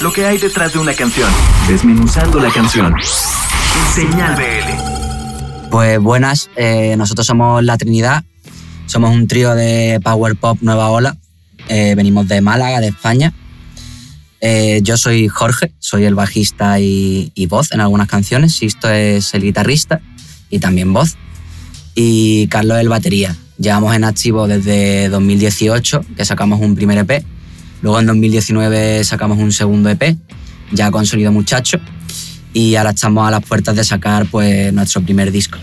lo que hay detrás de una canción, desmenuzando la canción. Señal BL. Pues buenas, eh, nosotros somos La Trinidad, somos un trío de Power Pop Nueva Ola, eh, venimos de Málaga, de España. Eh, yo soy Jorge, soy el bajista y, y voz en algunas canciones, Sisto es el guitarrista y también voz. Y Carlos el batería. Llevamos en activo desde 2018, que sacamos un primer EP Luego en 2019 sacamos un segundo EP, ya con Sonido Muchacho, y ahora estamos a las puertas de sacar pues, nuestro primer disco.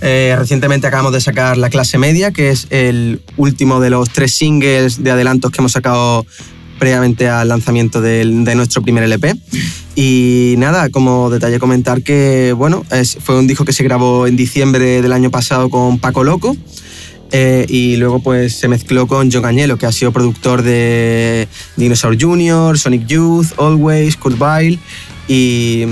Eh, recientemente acabamos de sacar La Clase Media, que es el último de los tres singles de adelantos que hemos sacado previamente al lanzamiento de, nuestro primer LP. Y nada, como detalle comentar que bueno, fue un disco que se grabó en diciembre del año pasado con Paco Loco. Eh, y luego pues se mezcló con John Añelo, que ha sido productor de Dinosaur Jr., Sonic Youth, Always, Kurt Vile y,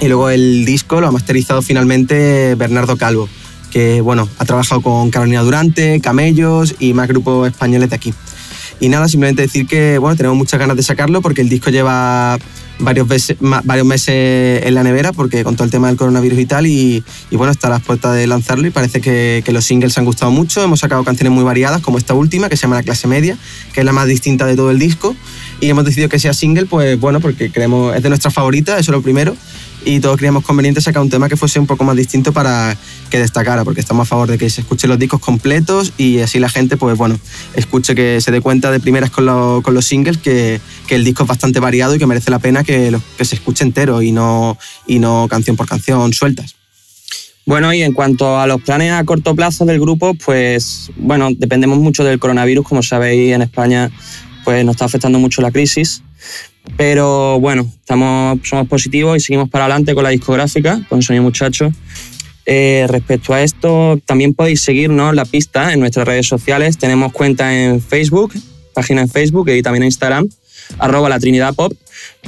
y luego el disco lo ha masterizado finalmente Bernardo Calvo, que bueno, ha trabajado con Carolina Durante, Camellos y más grupos españoles de aquí. Y nada, simplemente decir que bueno, tenemos muchas ganas de sacarlo porque el disco lleva varios, meses, varios meses en la nevera porque con todo el tema del coronavirus y tal y, bueno, está a las puertas de lanzarlo y parece que, que, los singles han gustado mucho. Hemos sacado canciones muy variadas como esta última que se llama La clase media, que es la más distinta de todo el disco y hemos decidido que sea single pues bueno, porque creemos es de nuestras favoritas, eso es lo primero y todos creíamos conveniente sacar un tema que fuese un poco más distinto para que destacara, porque estamos a favor de que se escuchen los discos completos y así la gente, pues bueno, escuche que se dé cuenta de primeras con, con los singles que, que, el disco es bastante variado y que merece la pena que, que se escuche entero y no, y no canción por canción sueltas. Bueno, y en cuanto a los planes a corto plazo del grupo, pues bueno, dependemos mucho del coronavirus, como sabéis en España pues nos está afectando mucho la crisis pero bueno, estamos, somos positivos y seguimos para adelante con la discográfica, con Sonido Muchacho. Eh, respecto a esto, también podéis seguirnos la pista en nuestras redes sociales. Tenemos cuenta en Facebook, página en Facebook y también en Instagram, arroba la Trinidad Pop,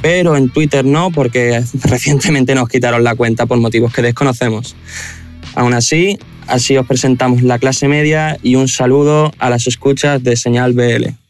pero en Twitter no, porque recientemente nos quitaron la cuenta por motivos que desconocemos. Aún así, así os presentamos la clase media y un saludo a las escuchas de Señal BL.